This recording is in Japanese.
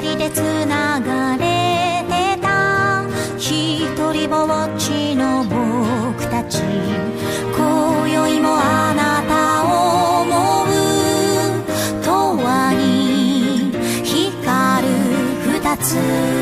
人でつながれてた。ひとりぼっちの僕たち。今宵もあなたを思う。永遠に光る二つ。